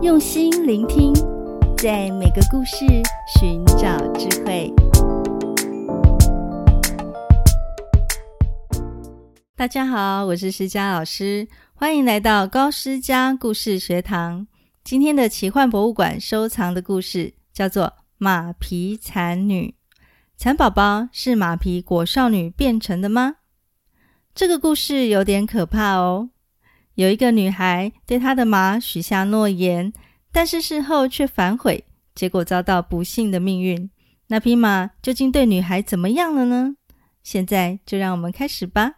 用心聆听，在每个故事寻找智慧。大家好，我是施佳老师，欢迎来到高施佳故事学堂。今天的奇幻博物馆收藏的故事叫做《马皮蚕女》。蚕宝宝是马皮裹少女变成的吗？这个故事有点可怕哦。有一个女孩对她的马许下诺言，但是事后却反悔，结果遭到不幸的命运。那匹马究竟对女孩怎么样了呢？现在就让我们开始吧。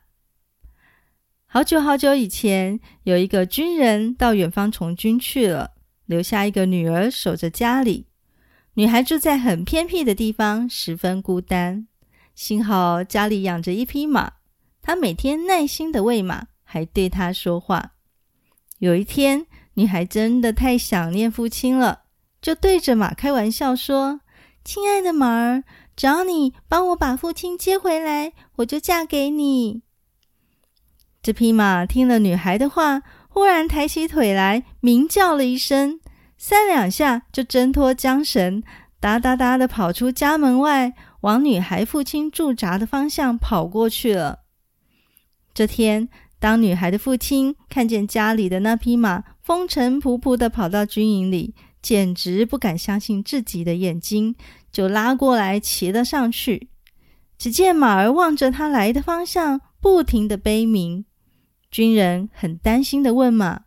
好久好久以前，有一个军人到远方从军去了，留下一个女儿守着家里。女孩住在很偏僻的地方，十分孤单。幸好家里养着一匹马。她每天耐心地喂马，还对他说话。有一天，女孩真的太想念父亲了，就对着马开玩笑说：“亲爱的马儿，只要你帮我把父亲接回来，我就嫁给你。”这匹马听了女孩的话，忽然抬起腿来，鸣叫了一声，三两下就挣脱缰绳，哒哒哒地跑出家门外，往女孩父亲驻扎的方向跑过去了。这天，当女孩的父亲看见家里的那匹马风尘仆仆地跑到军营里，简直不敢相信自己的眼睛，就拉过来骑了上去。只见马儿望着他来的方向，不停地悲鸣。军人很担心地问马：“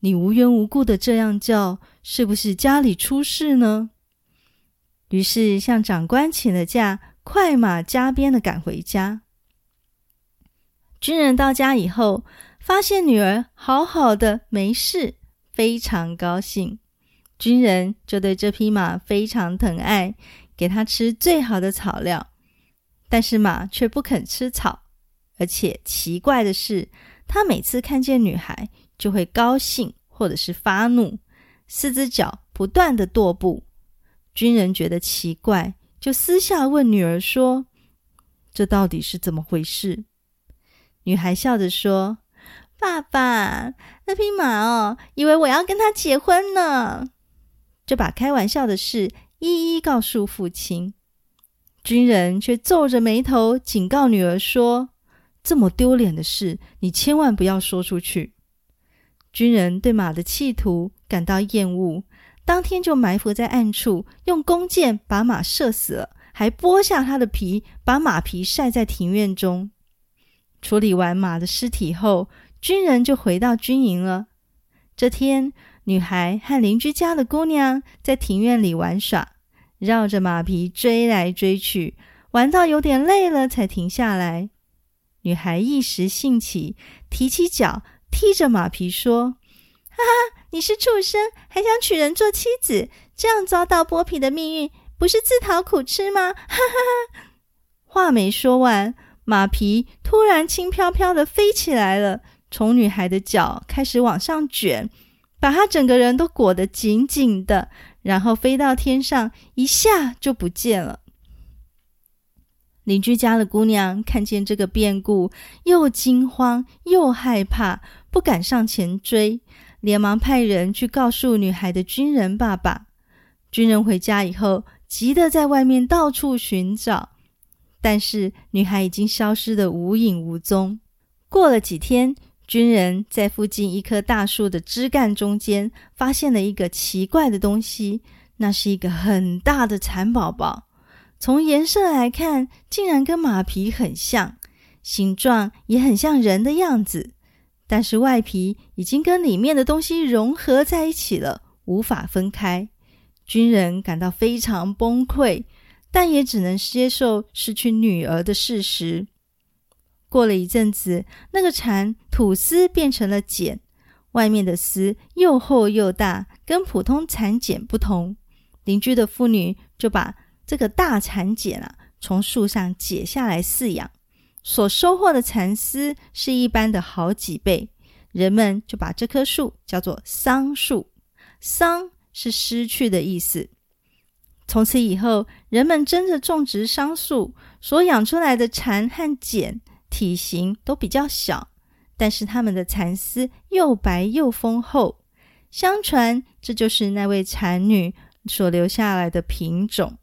你无缘无故的这样叫，是不是家里出事呢？”于是向长官请了假，快马加鞭地赶回家。军人到家以后，发现女儿好好的，没事，非常高兴。军人就对这匹马非常疼爱，给它吃最好的草料。但是马却不肯吃草，而且奇怪的是，它每次看见女孩就会高兴或者是发怒，四只脚不断的踱步。军人觉得奇怪，就私下问女儿说：“这到底是怎么回事？”女孩笑着说：“爸爸，那匹马哦，以为我要跟他结婚呢。”就把开玩笑的事一一告诉父亲。军人却皱着眉头警告女儿说：“这么丢脸的事，你千万不要说出去。”军人对马的企图感到厌恶，当天就埋伏在暗处，用弓箭把马射死了，还剥下它的皮，把马皮晒在庭院中。处理完马的尸体后，军人就回到军营了。这天，女孩和邻居家的姑娘在庭院里玩耍，绕着马皮追来追去，玩到有点累了才停下来。女孩一时兴起，提起脚踢着马皮说：“哈哈，你是畜生，还想娶人做妻子？这样遭到剥皮的命运，不是自讨苦吃吗？”哈哈哈。话没说完。马皮突然轻飘飘的飞起来了，从女孩的脚开始往上卷，把她整个人都裹得紧紧的，然后飞到天上，一下就不见了。邻居家的姑娘看见这个变故，又惊慌又害怕，不敢上前追，连忙派人去告诉女孩的军人爸爸。军人回家以后，急得在外面到处寻找。但是女孩已经消失得无影无踪。过了几天，军人在附近一棵大树的枝干中间发现了一个奇怪的东西，那是一个很大的蚕宝宝。从颜色来看，竟然跟马皮很像，形状也很像人的样子，但是外皮已经跟里面的东西融合在一起了，无法分开。军人感到非常崩溃。但也只能接受失去女儿的事实。过了一阵子，那个蚕吐丝变成了茧，外面的丝又厚又大，跟普通蚕茧不同。邻居的妇女就把这个大蚕茧啊从树上解下来饲养，所收获的蚕丝是一般的好几倍。人们就把这棵树叫做桑树，桑是失去的意思。从此以后，人们争着种植桑树，所养出来的蚕和茧体型都比较小，但是它们的蚕丝又白又丰厚。相传这就是那位蚕女所留下来的品种。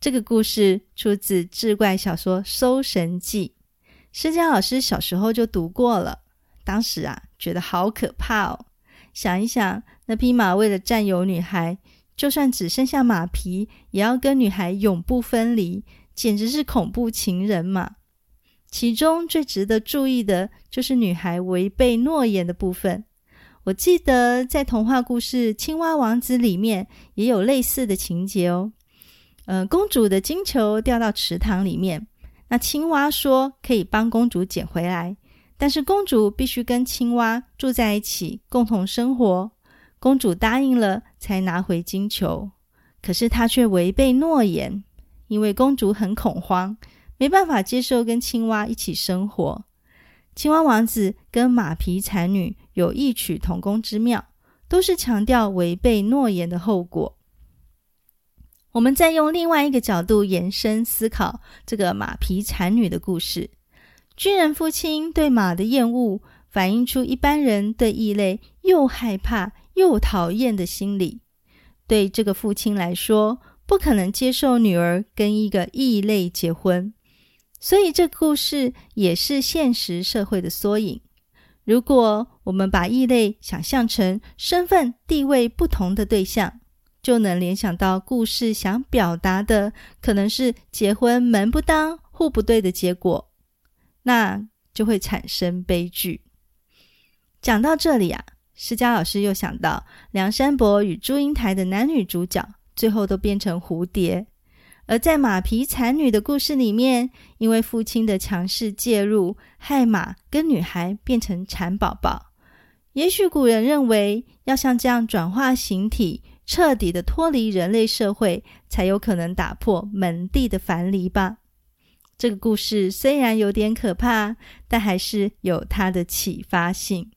这个故事出自志怪小说《搜神记》，施佳老师小时候就读过了。当时啊，觉得好可怕哦！想一想，那匹马为了占有女孩，就算只剩下马皮，也要跟女孩永不分离，简直是恐怖情人嘛！其中最值得注意的就是女孩违背诺言的部分。我记得在童话故事《青蛙王子》里面也有类似的情节哦。呃，公主的金球掉到池塘里面，那青蛙说可以帮公主捡回来，但是公主必须跟青蛙住在一起，共同生活。公主答应了，才拿回金球。可是她却违背诺言，因为公主很恐慌，没办法接受跟青蛙一起生活。青蛙王子跟马皮蝉女有异曲同工之妙，都是强调违背诺言的后果。我们再用另外一个角度延伸思考这个马皮蝉女的故事。军人父亲对马的厌恶，反映出一般人对异类又害怕又讨厌的心理。对这个父亲来说，不可能接受女儿跟一个异类结婚，所以这故事也是现实社会的缩影。如果我们把异类想象成身份地位不同的对象，就能联想到故事想表达的可能是结婚门不当户不对的结果，那就会产生悲剧。讲到这里啊，施佳老师又想到梁山伯与祝英台的男女主角最后都变成蝴蝶，而在马皮蝉女的故事里面，因为父亲的强势介入，害马跟女孩变成蚕宝宝。也许古人认为要像这样转化形体。彻底的脱离人类社会，才有可能打破门第的樊篱吧。这个故事虽然有点可怕，但还是有它的启发性。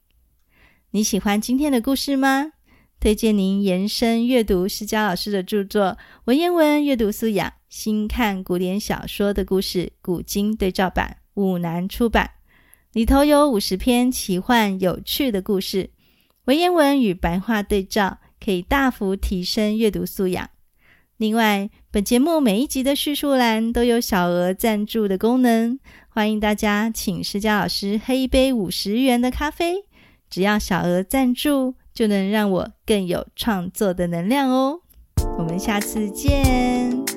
你喜欢今天的故事吗？推荐您延伸阅读施佳老师的著作《文言文阅读素养：新看古典小说的故事古今对照版》，五南出版。里头有五十篇奇幻有趣的故事，文言文与白话对照。可以大幅提升阅读素养。另外，本节目每一集的叙述栏都有小额赞助的功能，欢迎大家请施佳老师喝一杯五十元的咖啡，只要小额赞助，就能让我更有创作的能量哦。我们下次见。